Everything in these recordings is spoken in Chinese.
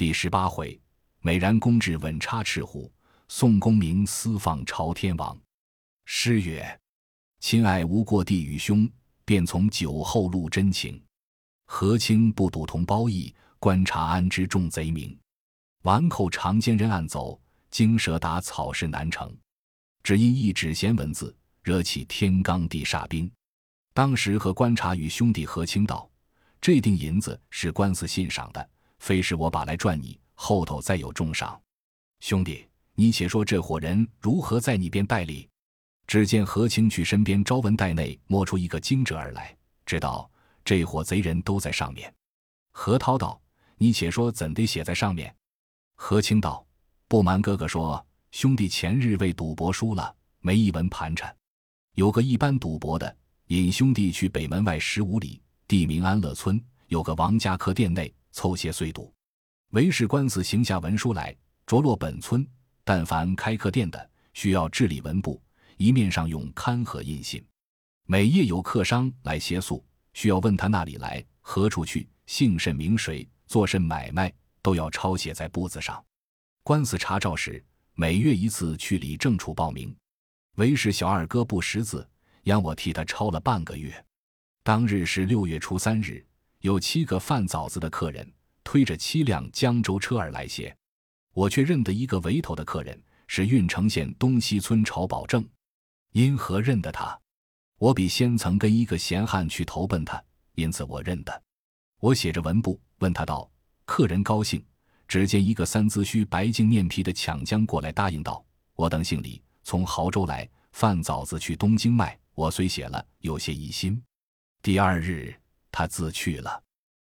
第十八回，美髯公至稳插赤虎，宋公明私放朝天王。诗曰：“亲爱无过弟与兄，便从酒后露真情。和亲不睹同胞意，观察安知众贼名？顽寇长奸人暗走，惊蛇打草势难成。只因一纸闲文字，惹起天罡地煞兵。当时和观察与兄弟和亲道：这锭银子是官司信赏的。”非是我把来赚你，后头再有重赏。兄弟，你且说这伙人如何在你边代理？只见何清去身边招文袋内摸出一个经折而来，知道这伙贼人都在上面。何涛道：“你且说怎地写在上面？”何清道：“不瞒哥哥说，兄弟前日为赌博输了，没一文盘缠。有个一般赌博的，引兄弟去北门外十五里，地名安乐村，有个王家客店内。”凑些碎赌，为使官司行下文书来，着落本村。但凡开客店的，需要治理文部，一面上用刊和印信。每夜有客商来歇宿，需要问他那里来，何处去，姓甚名谁，做甚买卖，都要抄写在簿子上。官司查照时，每月一次去理政处报名。为使小二哥不识字，让我替他抄了半个月。当日是六月初三日。有七个贩枣子的客人推着七辆江州车儿来些，我却认得一个围头的客人是郓城县东西村朝保正。因何认得他？我比先曾跟一个闲汉去投奔他，因此我认得。我写着文部问他道：“客人高兴。”只见一个三资须白净面皮的抢将过来答应道：“我等姓李，从亳州来贩枣子去东京卖。”我虽写了，有些疑心。第二日。他自去了，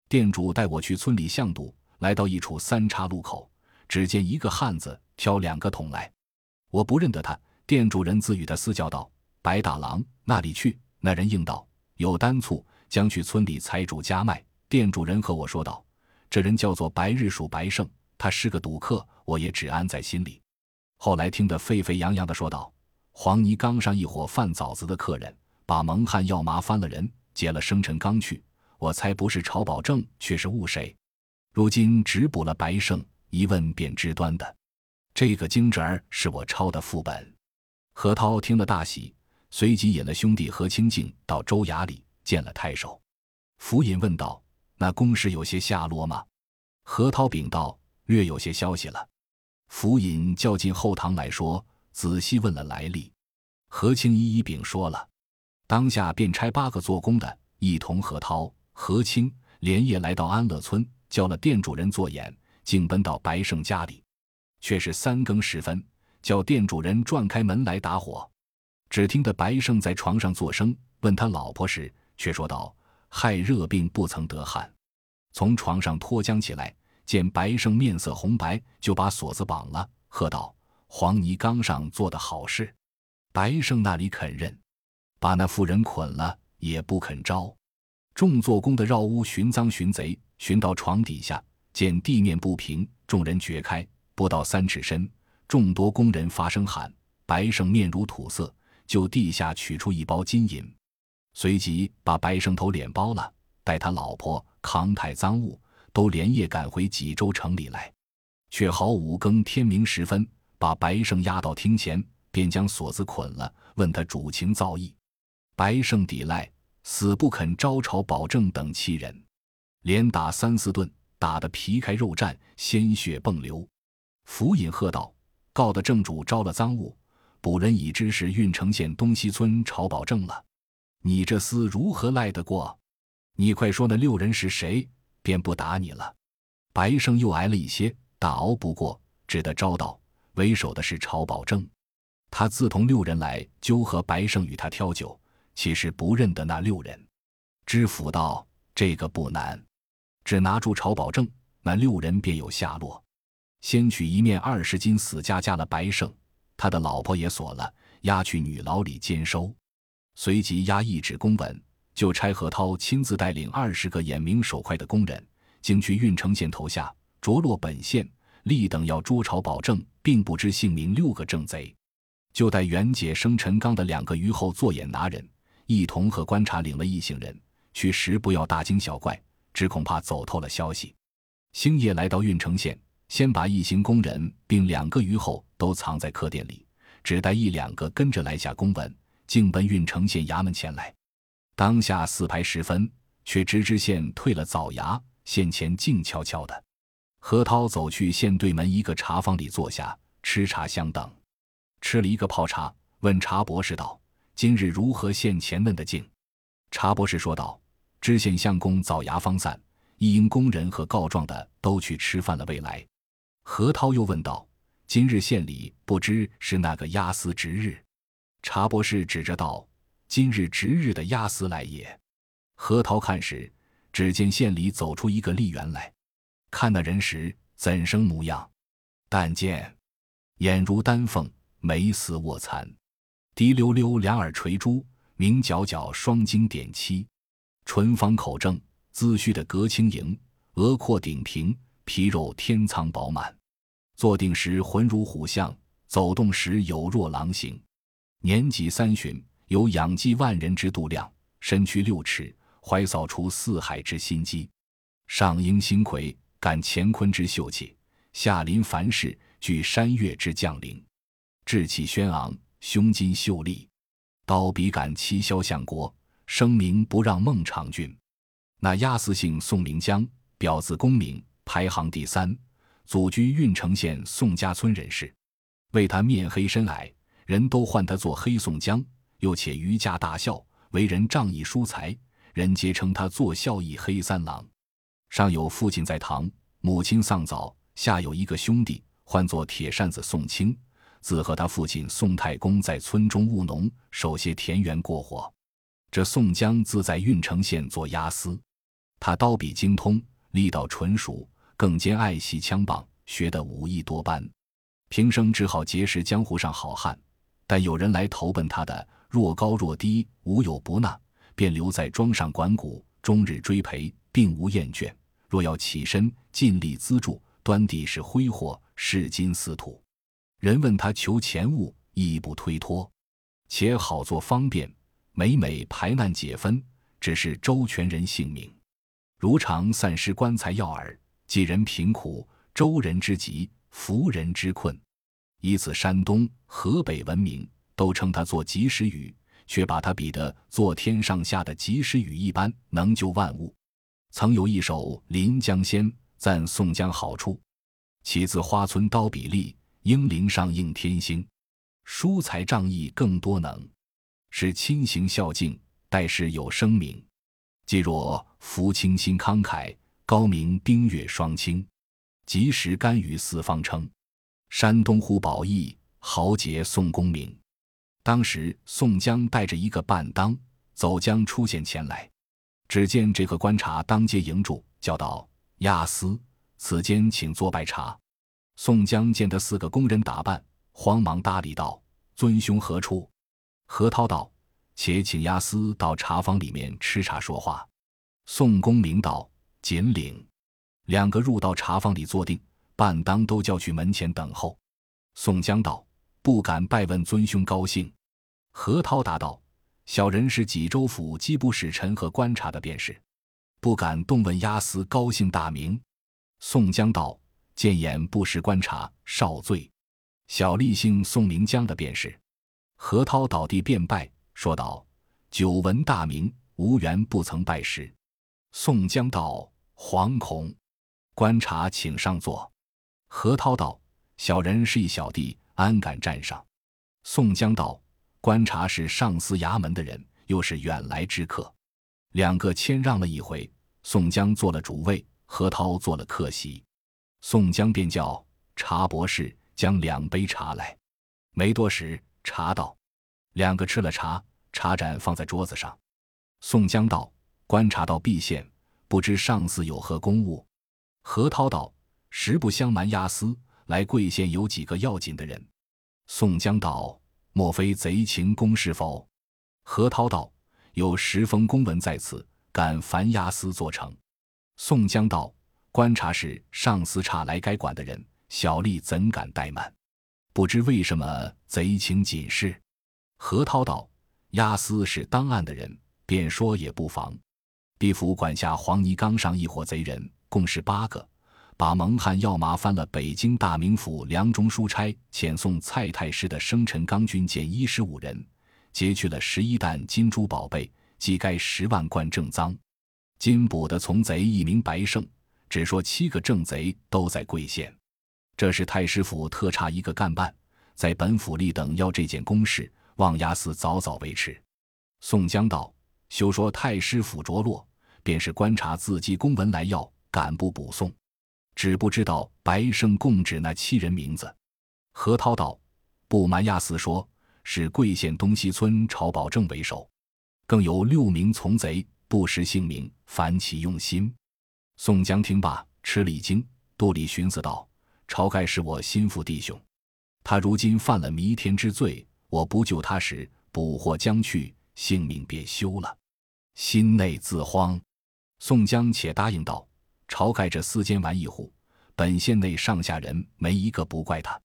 店主带我去村里巷赌，来到一处三岔路口，只见一个汉子挑两个桶来，我不认得他。店主人自与他私叫道：“白大郎那里去？”那人应道：“有单醋，将去村里财主家卖。”店主人和我说道：“这人叫做白日鼠白胜，他是个赌客。”我也只安在心里。后来听得沸沸扬扬的说道：“黄泥冈上一伙贩枣子的客人，把蒙汉要麻翻了人，劫了生辰纲去。”我猜不是曹保正，却是误谁？如今只补了白胜，一问便知端的。这个经纸儿是我抄的副本。何涛听了大喜，随即引了兄弟何清静到州衙里见了太守。府尹问道：“那公事有些下落吗？”何涛禀道：“略有些消息了。”府尹叫进后堂来说，仔细问了来历。何清一一禀说了，当下便差八个做工的一同何涛。何清连夜来到安乐村，叫了店主人做眼，竟奔到白胜家里。却是三更时分，叫店主人转开门来打火。只听得白胜在床上作声，问他老婆时，却说道：“害热病不曾得汗。”从床上脱缰起来，见白胜面色红白，就把锁子绑了，喝道：“黄泥冈上做的好事！”白胜那里肯认，把那妇人捆了，也不肯招。众做工的绕屋寻赃寻贼，寻到床底下，见地面不平，众人掘开，不到三尺深，众多工人发声喊：“白胜面如土色，就地下取出一包金银，随即把白胜头脸包了，带他老婆扛抬赃物，都连夜赶回济州城里来。却好五更天明时分，把白胜押到厅前，便将锁子捆了，问他主情造意。白胜抵赖。死不肯招朝保证等七人，连打三四顿，打得皮开肉绽，鲜血迸流。府尹喝道：“告的正主招了赃物，捕人已知是郓城县东西村朝保证了。你这厮如何赖得过？你快说那六人是谁，便不打你了。”白胜又挨了一些，打熬不过，只得招道：“为首的是朝保正，他自同六人来纠合白胜与他挑酒。”其实不认得那六人，知府道：“这个不难，只拿住曹保正，那六人便有下落。先取一面二十斤死家加了白胜，他的老婆也锁了，押去女牢里监收。随即押一纸公文，就差何涛亲自带领二十个眼明手快的工人，经去郓城县投下，着落本县，立等要捉曹保正，并不知姓名六个正贼，就带袁解生陈刚的两个虞后做眼拿人。”一同和观察领了一行人去时，不要大惊小怪，只恐怕走透了消息。星夜来到郓城县，先把一行工人并两个虞后都藏在客店里，只带一两个跟着来下公文，径奔郓城县衙门前来。当下四排时分，却知知县退了早衙，县前静悄悄的。何涛走去县对门一个茶坊里坐下，吃茶相等，吃了一个泡茶，问茶博士道：“今日如何县前问的静？”茶博士说道：“知县相公早衙方散，一应工人和告状的都去吃饭了，未来。”何涛又问道：“今日县里不知是那个押司值日？”茶博士指着道：“今日值日的押司来也。”何涛看时，只见县里走出一个吏员来。看那人时，怎生模样？但见眼如丹凤，眉似卧蚕，滴溜溜两耳垂珠，明皎皎双睛点漆，唇方口正，姿须的格轻盈，额阔顶平，皮肉天苍饱满。坐定时浑如虎象，走动时有若狼形。年纪三旬，有养济万人之度量，身躯六尺，怀扫除四海之心机，上应星魁。感乾坤之秀气，下临凡事，具山岳之将领，志气轩昂，胸襟秀丽，刀笔杆七霄相国，声名不让孟尝君。那押司姓宋，名江，表字公明，排行第三，祖居郓城县宋家村人士。为他面黑身矮，人都唤他做黑宋江。又且余家大孝，为人仗义疏财，人皆称他做孝义黑三郎。上有父亲在堂，母亲丧早；下有一个兄弟，唤作铁扇子宋清，自和他父亲宋太公在村中务农，守些田园过活。这宋江自在郓城县做押司，他刀笔精通，力道纯熟，更兼爱惜枪棒，学得武艺多般。平生只好结识江湖上好汉，但有人来投奔他的，若高若低，无有不纳，便留在庄上管谷，终日追陪。并无厌倦，若要起身尽力资助，端地是挥霍，视金似土。人问他求钱物，亦不推脱，且好做方便，每每排难解纷，只是周全人性命。如常散失棺材要饵，济人贫苦，周人之急，扶人之困。以此山东、河北闻名，都称他做及时雨，却把他比得做天上下的及时雨一般，能救万物。曾有一首《临江仙》，赞宋江好处：其自花村刀笔利，英灵上应天星。疏财仗义更多能，是亲行孝敬，待世有声名。既若福清心慷慨，高明冰月双清，及时甘于四方称。山东呼保义，豪杰宋公明。当时宋江带着一个伴当走江出现前来。只见这个官察当街迎住，叫道：“亚斯，此间请坐拜茶。”宋江见得四个工人打扮，慌忙搭理道：“尊兄何处？”何涛道：“且请押司到茶坊里面吃茶说话。”宋公明道：“锦领。”两个入到茶坊里坐定，半当都叫去门前等候。宋江道：“不敢拜问尊兄高兴。”何涛答道。小人是济州府机部使臣和观察的便是，不敢动问押司高姓大名。宋江道：“见眼不识观察，少罪。”小吏姓宋名江的便是。何涛倒地便拜，说道：“久闻大名，无缘不曾拜师。”宋江道：“惶恐。”观察请上座。何涛道：“小人是一小弟，安敢站上？”宋江道。观察是上司衙门的人，又是远来之客，两个谦让了一回。宋江做了主位，何涛做了客席。宋江便叫茶博士将两杯茶来。没多时，茶到，两个吃了茶，茶盏放在桌子上。宋江道：“观察到毕县，不知上司有何公务？”何涛道：“实不相瞒，押司来贵县有几个要紧的人。”宋江道。莫非贼情公事否？何涛道：“有十封公文在此，敢烦押司做成。”宋江道：“观察是上司差来该管的人，小吏怎敢怠慢？不知为什么贼情紧事？”何涛道：“押司是当案的人，便说也不妨。毕府管辖黄泥冈上一伙贼人，共是八个，把蒙汉要麻翻了北京大名府梁中书差遣送蔡太师的生辰纲军舰一十五人，劫去了十一担金珠宝贝，即该十万贯正赃。金捕的从贼一名白胜，只说七个正贼都在贵县。这是太师府特差一个干办，在本府立等要这件公事，望押司早早维持。宋江道：“休说太师府着落，便是观察自己公文来要，敢不补送？只不知道白胜供指那七人名字。”何涛道：“不瞒押司说，是贵县东西村朝保正为首，更有六名从贼，不识姓名，反起用心。”宋江听罢，吃了一惊，肚里寻思道。晁盖是我心腹弟兄，他如今犯了弥天之罪，我不救他时，捕获将去，性命便休了，心内自慌。宋江且答应道：“晁盖这厮奸玩意户，本县内上下人没一个不怪他。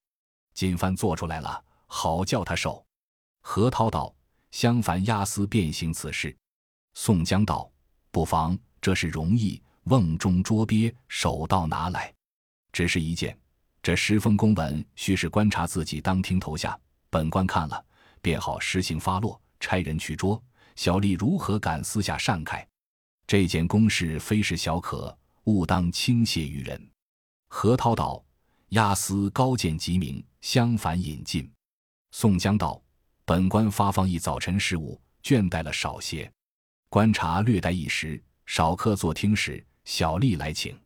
今番做出来了，好叫他受。”何涛道：“相反，押司便行此事。”宋江道：“不妨，这是容易，瓮中捉鳖，手到拿来，只是一件。”这十封公文须是观察自己当厅投下，本官看了便好实行发落，差人去捉。小吏如何敢私下擅开？这件公事非是小可，勿当轻泄于人。何涛道：“押司高见极明，相反引进。”宋江道：“本官发放一早晨事务，倦怠了少些，观察略待一时，少客坐听使，小吏来请。”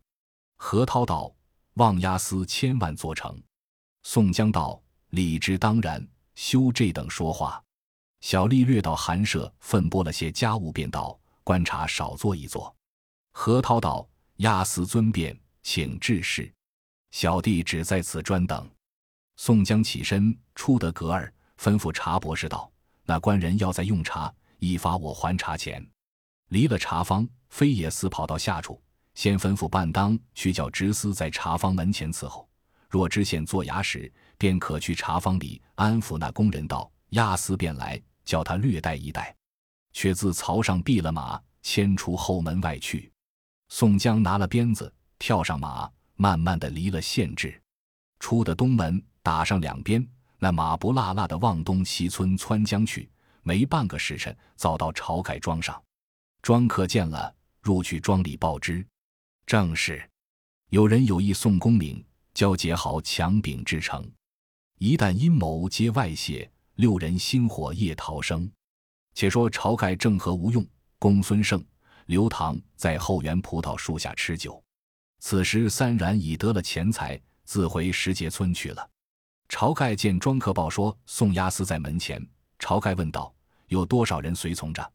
何涛道。望押司千万做成。宋江道：“理之当然，休这等说话。”小吏略到寒舍，分拨了些家务，便道：“观察少做一做。”何涛道：“押司尊便，请致事。”小弟只在此专等。宋江起身出得阁儿，吩咐茶博士道：“那官人要在用茶，一发我还茶钱。”离了茶坊，飞也似跑到下处。先吩咐半当去叫直司在茶坊门前伺候，若知县做衙时，便可去茶坊里安抚那工人道：“押司便来，叫他略待一待。”却自槽上避了马，牵出后门外去。宋江拿了鞭子，跳上马，慢慢的离了县治，出的东门，打上两边，那马不落落的往东西村窜江去。没半个时辰，早到晁盖庄上。庄客见了，入去庄里报知。正是，有人有意送功名，交结好强柄之成。一旦阴谋皆外泄，六人星火夜逃生。且说晁盖正和吴用、公孙胜、刘唐在后园葡萄树下吃酒，此时三然已得了钱财，自回石碣村去了。晁盖见庄客报说宋押司在门前，晁盖问道：“有多少人随从着？”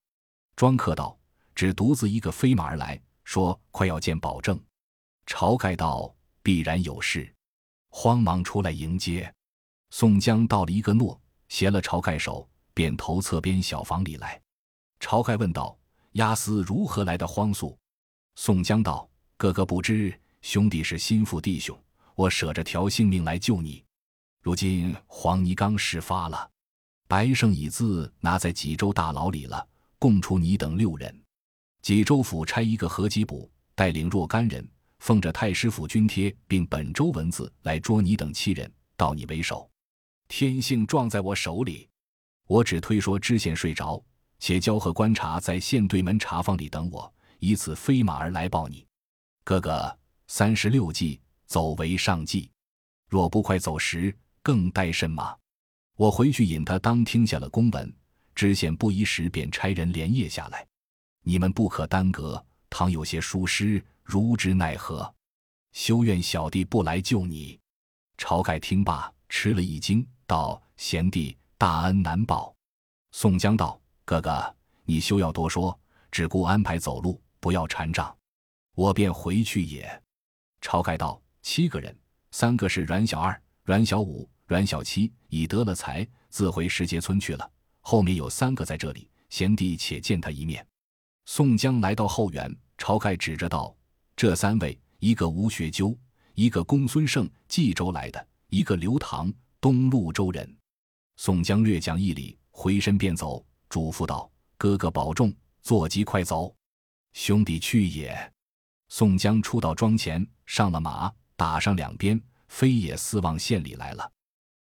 庄客道：“只独自一个飞马而来。”说快要见保证，晁盖道必然有事，慌忙出来迎接。宋江到了一个诺，携了晁盖手，便投侧边小房里来。晁盖问道：“押司如何来的荒速？”宋江道：“哥哥不知，兄弟是心腹弟兄，我舍着条性命来救你。如今黄泥冈事发了，白胜已自拿在济州大牢里了，供出你等六人。”济州府差一个何吉卜带领若干人，奉着太师府军帖，并本州文字来捉你等七人，到你为首。天性撞在我手里，我只推说知县睡着，且交和观察在县对门茶坊里等我，以此飞马而来报你。哥哥，三十六计，走为上计。若不快走时，更待甚马？我回去引他当听下了公文，知县不一时便差人连夜下来。你们不可耽搁，倘有些疏失，如之奈何？休怨小弟不来救你。晁盖听罢，吃了一惊，道：“贤弟大恩难报。”宋江道：“哥哥，你休要多说，只顾安排走路，不要缠账，我便回去也。”晁盖道：“七个人，三个是阮小二、阮小五、阮小七，已得了财，自回石碣村去了。后面有三个在这里，贤弟且见他一面。”宋江来到后园，晁盖指着道：“这三位，一个吴学究，一个公孙胜，冀州来的；一个刘唐，东路州人。”宋江略讲一礼，回身便走，嘱咐道：“哥哥保重，坐骑快走。”兄弟去也。宋江出到庄前，上了马，打上两边，飞也似往县里来了。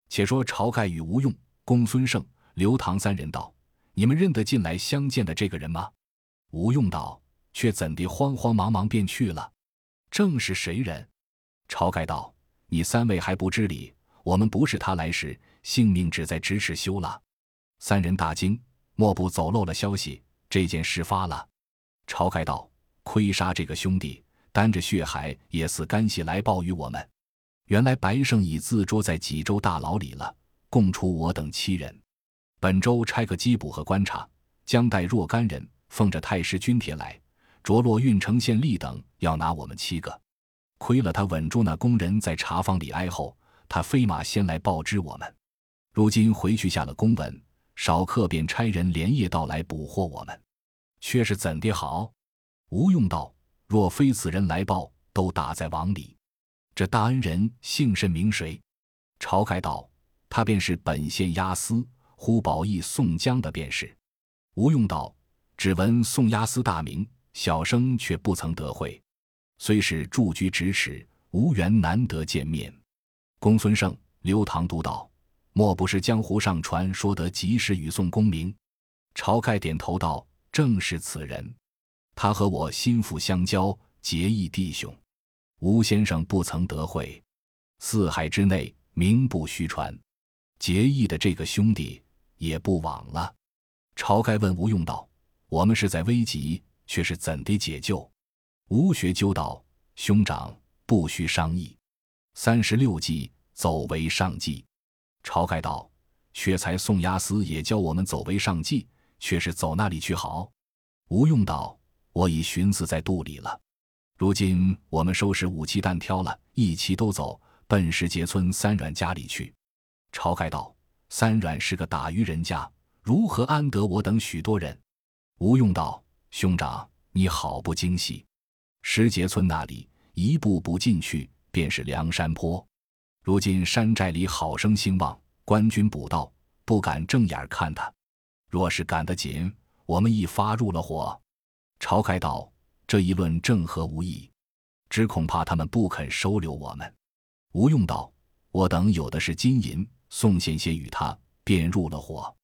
且说晁盖与吴用、公孙胜、刘唐三人道：“你们认得进来相见的这个人吗？”吴用道：“却怎地慌慌忙忙便去了？正是谁人？”晁盖道：“你三位还不知礼，我们不是他来时，性命只在咫尺休了。”三人大惊，莫不走漏了消息？这件事发了。晁盖道：“亏杀这个兄弟，担着血海也似干系来报于我们。原来白胜已自捉在济州大牢里了，供出我等七人。本州差个缉捕和观察，将带若干人，奉着太师军帖来，着落郓城县吏等，要拿我们七个。亏了他稳住那工人在茶坊里哀后，他飞马先来报知我们。如今回去下了公文。”少客便差人连夜到来捕获我们，却是怎的好？吴用道：“若非此人来报，都打在网里。这大恩人姓甚名谁？”晁盖道：“他便是本县押司呼保义宋江的便是。”吴用道：“只闻宋押司大名，小生却不曾得会，虽是驻居咫尺，无缘难得见面。”公孙胜、刘唐都道。莫不是江湖上传说得及时与宋公明？晁盖点头道：“正是此人。他和我心腹相交，结义弟兄。吴先生不曾得会，四海之内名不虚传。结义的这个兄弟也不枉了。”晁盖问吴用道：“我们是在危急，却是怎地解救？”吴学究道：“兄长不须商议，三十六计，走为上计。”晁盖道：“却才宋押司也教我们走为上计，却是走那里去好？”吴用道：“我已寻思在肚里了。如今我们收拾武器弹挑了，一齐都走，奔石碣村三阮家里去。”晁盖道：“三阮是个打渔人家，如何安得我等许多人？”吴用道：“兄长，你好不精细。石碣村那里一步步进去，便是梁山坡。”如今山寨里好生兴旺，官军捕盗，不敢正眼看他。若是赶得紧，我们一发入了伙。晁盖道：“这一论正合无益，只恐怕他们不肯收留我们。”吴用道：“我等有的是金银，送献些与他，便入了伙。”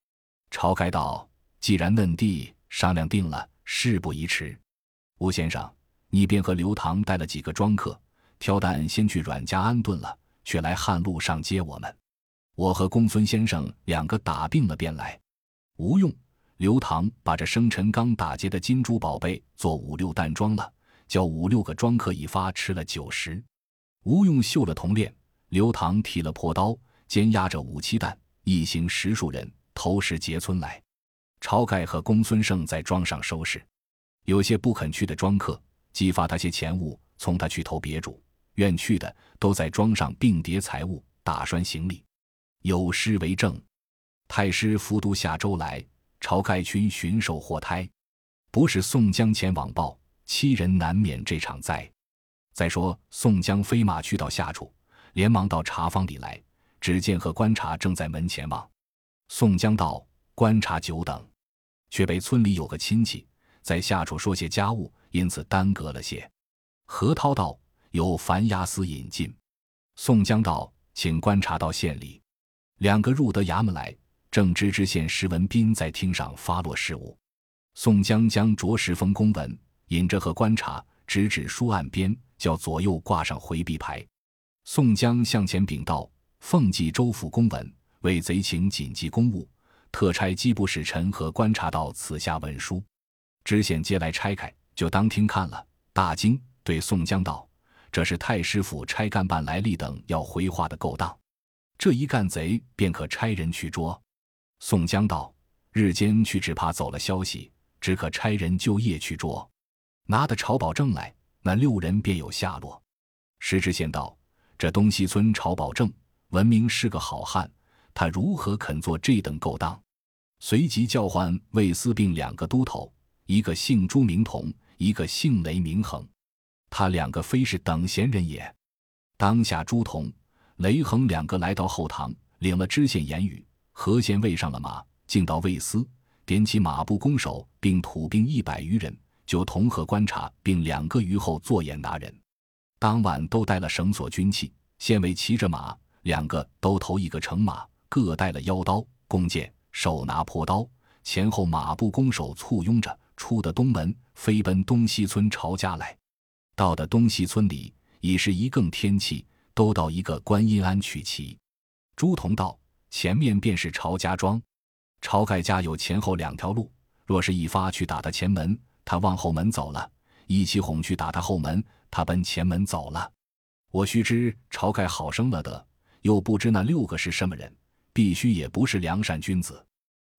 晁盖道：“既然嫩地商量定了，事不宜迟。吴先生，你便和刘唐带了几个庄客，挑担先去阮家安顿了。”却来汉路上接我们，我和公孙先生两个打病了便来。吴用、刘唐把这生辰纲打劫的金珠宝贝做五六担装了，叫五六个庄客一发吃了酒食。吴用绣了铜链，刘唐提了破刀，肩压着五七担，一行十数人投石碣村来。晁盖和公孙胜在庄上收拾，有些不肯去的庄客，激发他些钱物，从他去投别主。愿去的都在庄上并叠财物，打拴行李。有诗为证：太师伏都下州来，晁盖群巡守祸胎。不是宋江前往报，七人难免这场灾。再说宋江飞马去到下处，连忙到茶坊里来，只见和观察正在门前望。宋江道：“观察久等，却被村里有个亲戚在下处说些家务，因此耽搁了些。”何涛道。有樊押司引进，宋江道：“请观察到县里。”两个入得衙门来，正知知县石文斌在厅上发落事务。宋江将着十封公文引着和观察，直指书案边，叫左右挂上回避牌。宋江向前禀道：“奉冀州府公文，为贼情紧急公务，特差机部使臣和观察到此下文书。”知县接来拆开，就当听看了，大惊，对宋江道。这是太师府差干办来历等要回话的勾当，这一干贼便可差人去捉。宋江道：“日间去只怕走了消息，只可差人就夜去捉，拿得朝保证来，那六人便有下落。”石知县道：“这东西村朝保正闻名是个好汉，他如何肯做这等勾当？”随即叫唤魏斯并两个都头，一个姓朱名同，一个姓雷名恒。他两个非是等闲人也。当下朱仝、雷恒两个来到后堂，领了知县言语，何县尉上了马，进到魏斯，点起马步弓手，并土兵一百余人，就同和观察，并两个余后坐眼拿人。当晚都带了绳索军器，县尉骑着马，两个都头一个乘马，各带了腰刀、弓箭，手拿破刀，前后马步弓手簇拥着，出的东门，飞奔东西村朝家来。到的东西村里，已是一更天气，都到一个观音庵取旗。朱仝道：“前面便是朝家庄，晁盖家有前后两条路。若是一发去打他前门，他往后门走了；一起哄去打他后门，他奔前门走了。我须知晁盖好生了得，又不知那六个是什么人，必须也不是良善君子。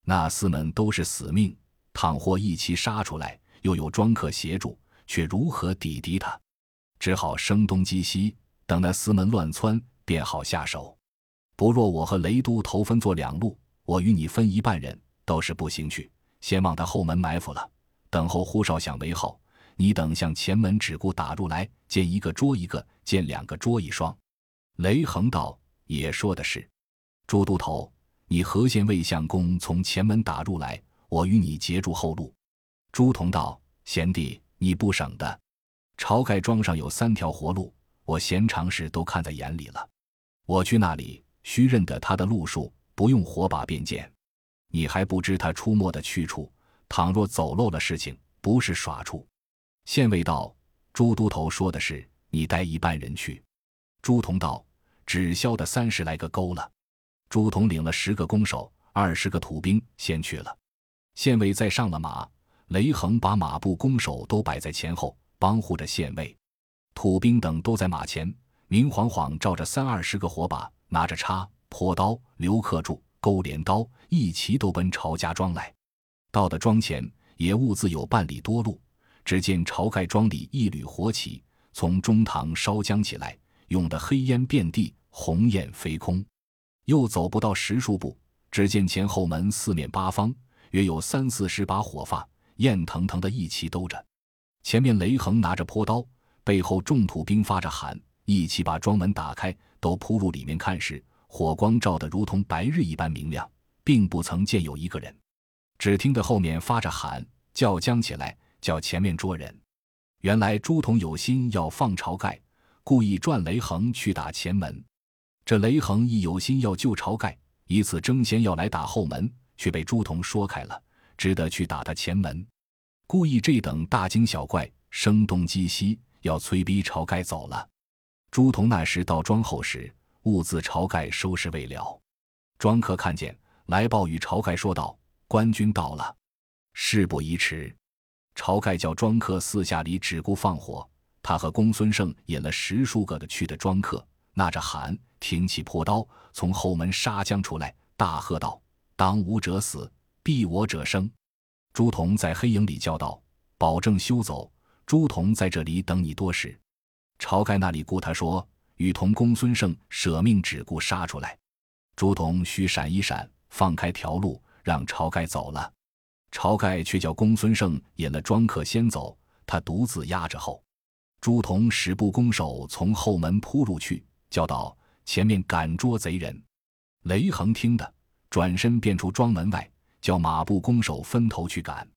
那厮们都是死命，倘或一齐杀出来，又有庄客协助。”却如何抵敌他？只好声东击西，等那厮们乱窜，便好下手。不若我和雷都头分作两路，我与你分一半人，都是步行去，先往他后门埋伏了。等候呼哨响为号，你等向前门只顾打入来，见一个捉一个，见两个捉一双。雷横道也说的是，朱都头，你何县尉相公从前门打入来，我与你截住后路。朱同道贤弟。你不省的，晁盖庄上有三条活路，我闲常时都看在眼里了。我去那里，须认得他的路数，不用火把便见。你还不知他出没的去处，倘若走漏了事情，不是耍处。县尉道：“朱都头说的是，你带一半人去。”朱仝道：“只消的三十来个勾了。”朱仝领了十个弓手，二十个土兵，先去了。县尉再上了马。雷横把马步弓手都摆在前后，帮护着县尉、土兵等都在马前，明晃晃照着三二十个火把，拿着叉、坡刀、刘克柱、勾镰刀，一齐都奔晁家庄来。到的庄前，也兀自有半里多路，只见晁盖庄里一缕火起，从中堂烧将起来，涌得黑烟遍地，红焰飞空。又走不到十数步，只见前后门四面八方，约有三四十把火发。焰腾腾的一齐兜着，前面雷横拿着坡刀，背后众土兵发着喊，一起把庄门打开，都扑入里面看时，火光照得如同白日一般明亮，并不曾见有一个人。只听得后面发着喊，叫将起来，叫前面捉人。原来朱仝有心要放晁盖，故意转雷横去打前门。这雷横亦有心要救晁盖，以此争先要来打后门，却被朱仝说开了。只得去打他前门，故意这等大惊小怪，声东击西，要催逼晁盖走了。朱仝那时到庄后时，兀自晁盖收拾未了。庄客看见，来报与晁盖说道：“官军到了，事不宜迟。”晁盖叫庄客四下里只顾放火，他和公孙胜引了十数个的去的庄客，纳着喊，挺起破刀，从后门杀将出来，大喝道：“当吾者死！”避我者生，朱仝在黑影里叫道：“保证休走！朱仝在这里等你多时。”晁盖那里顾他说：“与同公孙胜舍命，只顾杀出来。”朱仝须闪一闪，放开条路，让晁盖走了。晁盖却叫公孙胜引了庄客先走，他独自压着后。朱仝使步弓手从后门扑入去，叫道：“前面赶捉贼人！”雷横听的，转身便出庄门外。叫马步弓手分头去赶，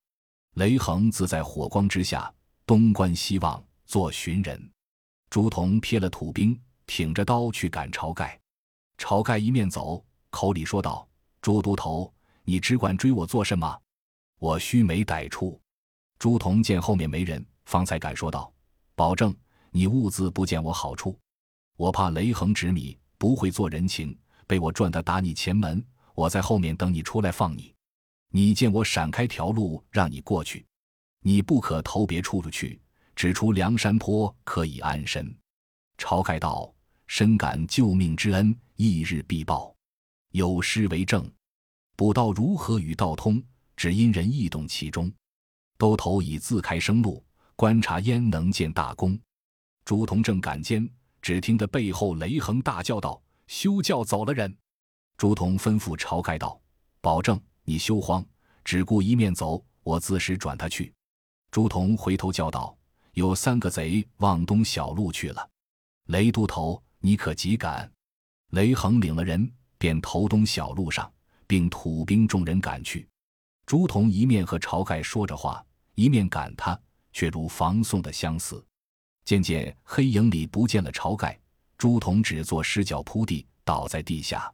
雷横自在火光之下东观西望，做寻人。朱仝撇了土兵，挺着刀去赶晁盖。晁盖一面走，口里说道：“朱都头，你只管追我做什么？我须没歹处。”朱仝见后面没人，方才敢说道：“保证你兀自不见我好处。我怕雷横执迷，不会做人情，被我赚的打你前门。我在后面等你出来放你。”你见我闪开条路让你过去，你不可投别处去，只出梁山坡可以安身。晁盖道：“深感救命之恩，翌日必报。有诗为证：卜道如何与道通，只因人异动其中。都头以自开生路，观察焉能见大功？”朱仝正赶间，只听得背后雷横大叫道：“休叫走了人！”朱仝吩咐晁盖道：“保证。”你休慌，只顾一面走，我自时转他去。朱仝回头叫道：“有三个贼往东小路去了。”雷都头，你可急赶！雷横领了人，便投东小路上，并土兵众人赶去。朱仝一面和晁盖说着话，一面赶他，却如防送的相似。渐渐黑影里不见了晁盖，朱仝只做失脚扑地，倒在地下。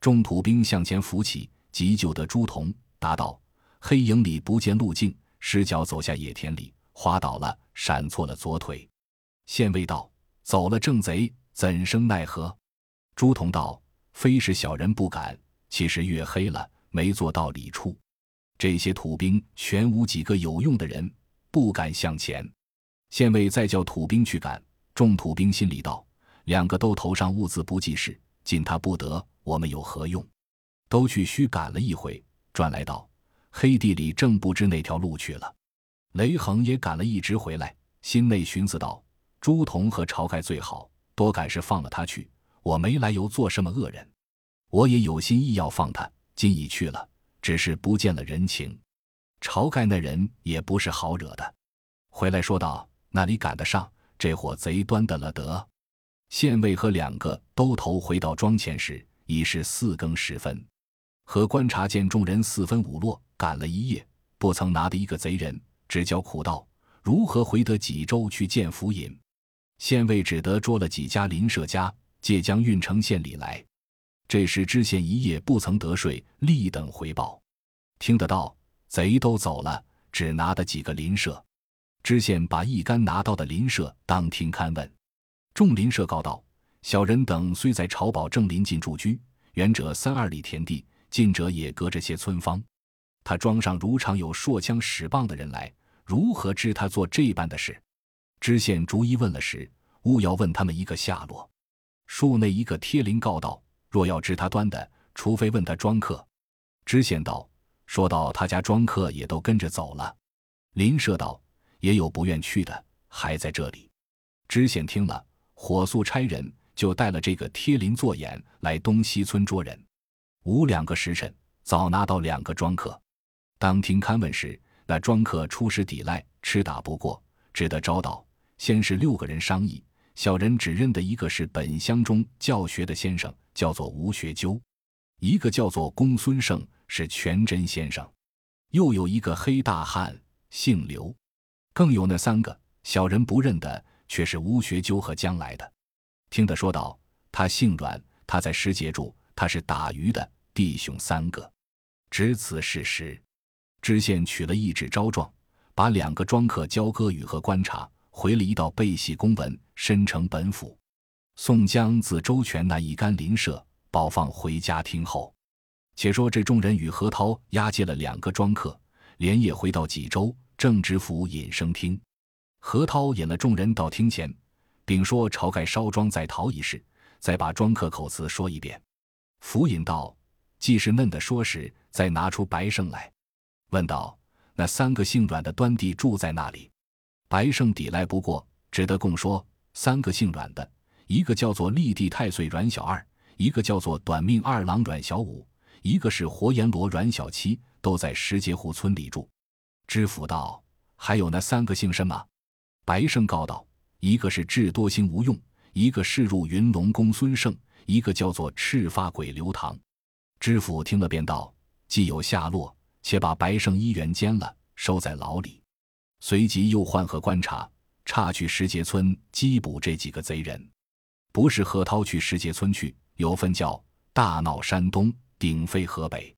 众土兵向前扶起，急救得朱仝，答道：“黑影里不见路径，失脚走下野田里，滑倒了，闪错了左腿。”县尉道：“走了正贼，怎生奈何？”朱仝道：“非是小人不敢，其实月黑了，没做到里处。这些土兵全无几个有用的人，不敢向前。”县尉再叫土兵去赶，众土兵心里道：“两个都头上兀自不济事，进他不得，我们有何用？”都去虚赶了一回，转来道：“黑地里正不知哪条路去了。”雷横也赶了一直回来，心内寻思道。朱仝和晁盖最好，多赶是放了他去。我没来由做什么恶人，我也有心意要放他，今已去了，只是不见了人情。晁盖那人也不是好惹的，回来说道：“那里赶得上？这伙贼端得了得。”县尉和两个都头回到庄前时，已是四更时分。和观察见众人四分五落，赶了一夜，不曾拿的一个贼人，只叫苦道：“如何回得济州去见府尹？”县尉只得捉了几家邻舍家，借将运城县里来。这时知县一夜不曾得睡，立等回报。听得到，贼都走了，只拿的几个邻舍。知县把一干拿到的邻舍当庭勘问。众邻舍告道：小人等虽在朝宝正邻近住居，远者三二里田地，近者也隔着些村坊。他庄上如常有槊枪使棒的人来，如何知他做这般的事？知县逐一问了时，勿要问他们一个下落。树内一个贴灵告道：“若要知他端的，除非问他庄客。”知县道：“说到他家庄客也都跟着走了。”邻舍道：“也有不愿去的，还在这里。”知县听了，火速差人就带了这个贴邻做眼来东西村捉人。无两个时辰，早拿到两个庄客。当庭勘问时，那庄客出师抵赖，吃打不过。只得招道，先是六个人商议，小人只认得一个是本乡中教学的先生，叫做吴学究；一个叫做公孙胜，是全真先生；又有一个黑大汉，姓刘；更有那三个小人不认得，却是吴学究和将来的。听得说道：“他姓阮，他在石碣住，他是打鱼的，弟兄三个。”只此事实，知县取了一纸招状。把两个庄客交割与和观察，回了一道背系公文，申呈本府。宋江自周全那一干邻舍，保放回家听候。且说这众人与何涛押解了两个庄客，连夜回到济州，正知府尹生听。何涛引了众人到厅前，并说晁盖烧庄在逃一事，再把庄客口词说一遍。府尹道：“既是嫩的说时，再拿出白胜来。”问道。那三个姓阮的端地住在那里？白胜抵赖不过，只得供说：三个姓阮的，一个叫做立地太岁阮小二，一个叫做短命二郎阮小五，一个是活阎罗阮小七，都在石碣湖村里住。知府道：还有那三个姓什么？白胜告道：一个是智多星吴用，一个是入云龙公孙胜，一个叫做赤发鬼刘唐。知府听了便道：既有下落。且把白胜一元监了，收在牢里。随即又换河观察，差去石碣村缉捕这几个贼人。不是何涛去石碣村去，有份叫大闹山东，鼎沸河北，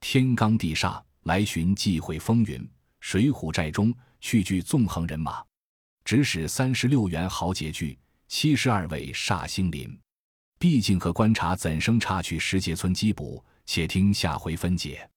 天罡地煞，来寻忌讳风云。水浒寨中去聚纵横人马，指使三十六员豪杰聚，七十二位煞星临。毕竟可观察怎生差去石碣村缉捕，且听下回分解。